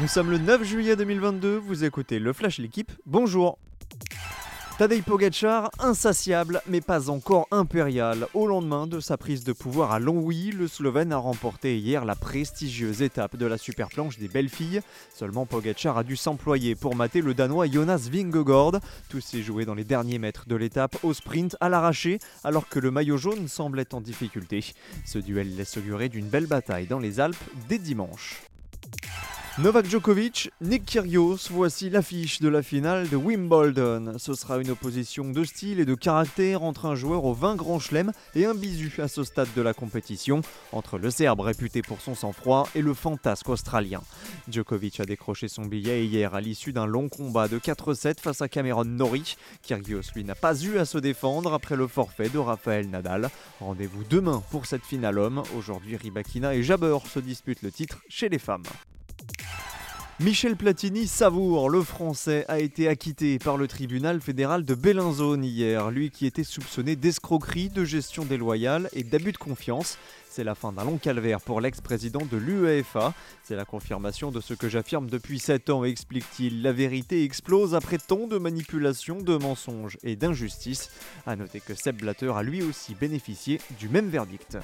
Nous sommes le 9 juillet 2022, vous écoutez le Flash L'équipe, bonjour Tadej Pogacar, insatiable mais pas encore impérial. Au lendemain de sa prise de pouvoir à Longwy, le Slovène a remporté hier la prestigieuse étape de la super planche des belles filles. Seulement Pogacar a dû s'employer pour mater le Danois Jonas Vingegaard. Tout s'est joué dans les derniers mètres de l'étape au sprint à l'arraché, alors que le maillot jaune semblait en difficulté. Ce duel laisse augurer d'une belle bataille dans les Alpes dès dimanche. Novak Djokovic, Nick Kyrgios, voici l'affiche de la finale de Wimbledon. Ce sera une opposition de style et de caractère entre un joueur aux 20 grands chelems et un bisu à ce stade de la compétition, entre le Serbe réputé pour son sang-froid et le fantasque australien. Djokovic a décroché son billet hier à l'issue d'un long combat de 4-7 face à Cameron Norrie. Kyrgios lui n'a pas eu à se défendre après le forfait de Rafael Nadal. Rendez-vous demain pour cette finale homme. Aujourd'hui, Ribakina et Jabber se disputent le titre chez les femmes. Michel Platini savoure, le français a été acquitté par le tribunal fédéral de Bellinzone hier, lui qui était soupçonné d'escroquerie, de gestion déloyale et d'abus de confiance. C'est la fin d'un long calvaire pour l'ex-président de l'UEFA. C'est la confirmation de ce que j'affirme depuis 7 ans, explique-t-il. La vérité explose après tant de manipulations, de mensonges et d'injustice. A noter que Seb Blatter a lui aussi bénéficié du même verdict.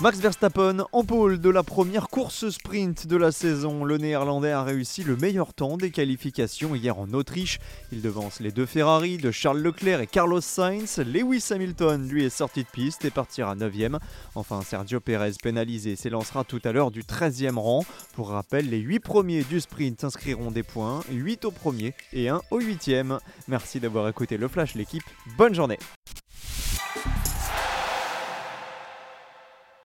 Max Verstappen en pôle de la première course sprint de la saison. Le néerlandais a réussi le meilleur temps des qualifications hier en Autriche. Il devance les deux Ferrari de Charles Leclerc et Carlos Sainz. Lewis Hamilton, lui, est sorti de piste et partira 9ème. Enfin, Sergio Perez, pénalisé, s'élancera tout à l'heure du 13e rang. Pour rappel, les 8 premiers du sprint inscriront des points, 8 au premier et 1 au 8e. Merci d'avoir écouté le Flash, l'équipe. Bonne journée